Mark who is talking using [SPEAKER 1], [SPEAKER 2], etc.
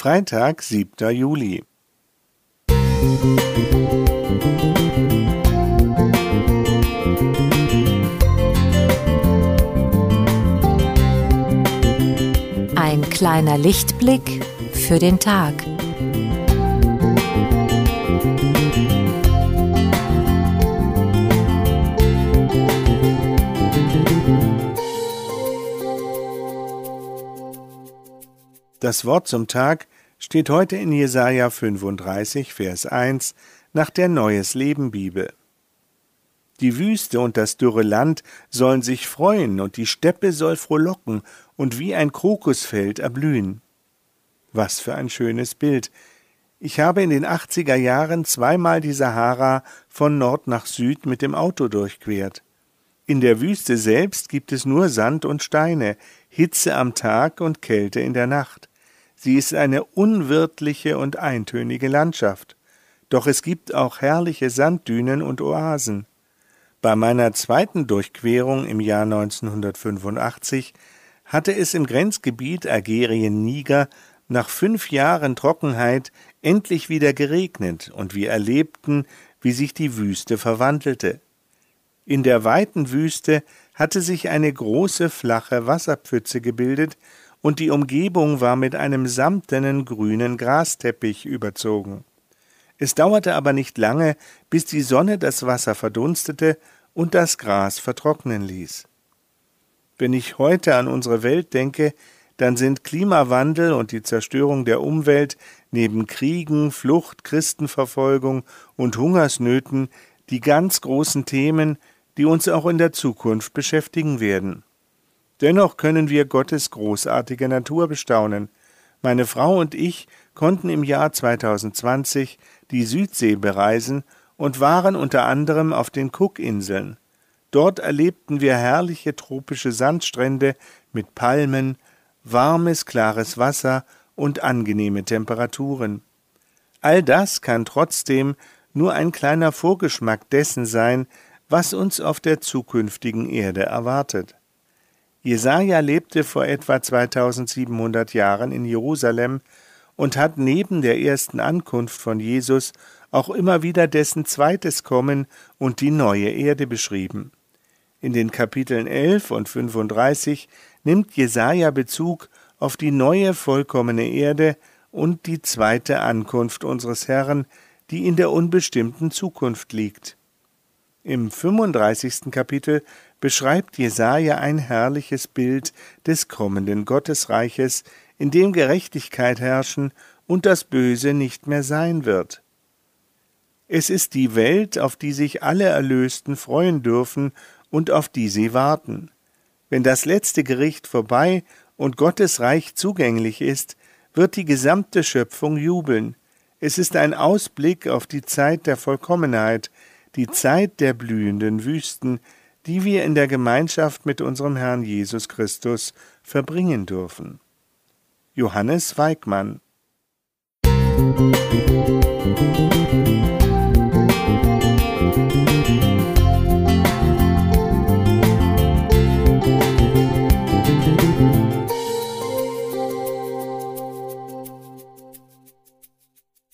[SPEAKER 1] Freitag, 7. Juli.
[SPEAKER 2] Ein kleiner Lichtblick für den Tag.
[SPEAKER 1] Das Wort zum Tag steht heute in Jesaja 35, Vers 1 nach der Neues Leben Bibel. Die Wüste und das dürre Land sollen sich freuen und die Steppe soll frohlocken und wie ein Krokusfeld erblühen. Was für ein schönes Bild. Ich habe in den 80er Jahren zweimal die Sahara von Nord nach Süd mit dem Auto durchquert. In der Wüste selbst gibt es nur Sand und Steine, Hitze am Tag und Kälte in der Nacht. Sie ist eine unwirtliche und eintönige Landschaft. Doch es gibt auch herrliche Sanddünen und Oasen. Bei meiner zweiten Durchquerung im Jahr 1985 hatte es im Grenzgebiet Algerien-Niger nach fünf Jahren Trockenheit endlich wieder geregnet und wir erlebten, wie sich die Wüste verwandelte. In der weiten Wüste hatte sich eine große flache Wasserpfütze gebildet, und die Umgebung war mit einem samtenen grünen Grasteppich überzogen. Es dauerte aber nicht lange, bis die Sonne das Wasser verdunstete und das Gras vertrocknen ließ. Wenn ich heute an unsere Welt denke, dann sind Klimawandel und die Zerstörung der Umwelt neben Kriegen, Flucht, Christenverfolgung und Hungersnöten die ganz großen Themen, die uns auch in der Zukunft beschäftigen werden. Dennoch können wir Gottes großartige Natur bestaunen. Meine Frau und ich konnten im Jahr 2020 die Südsee bereisen und waren unter anderem auf den Cookinseln. Dort erlebten wir herrliche tropische Sandstrände mit Palmen, warmes, klares Wasser und angenehme Temperaturen. All das kann trotzdem nur ein kleiner Vorgeschmack dessen sein, was uns auf der zukünftigen Erde erwartet. Jesaja lebte vor etwa 2700 Jahren in Jerusalem und hat neben der ersten Ankunft von Jesus auch immer wieder dessen zweites Kommen und die neue Erde beschrieben. In den Kapiteln 11 und 35 nimmt Jesaja Bezug auf die neue vollkommene Erde und die zweite Ankunft unseres Herrn, die in der unbestimmten Zukunft liegt. Im 35. Kapitel beschreibt Jesaja ein herrliches Bild des kommenden Gottesreiches, in dem Gerechtigkeit herrschen und das Böse nicht mehr sein wird. Es ist die Welt, auf die sich alle Erlösten freuen dürfen und auf die sie warten. Wenn das letzte Gericht vorbei und Gottes Reich zugänglich ist, wird die gesamte Schöpfung jubeln. Es ist ein Ausblick auf die Zeit der Vollkommenheit, die Zeit der blühenden Wüsten, die wir in der Gemeinschaft mit unserem Herrn Jesus Christus verbringen dürfen. Johannes Weigmann Musik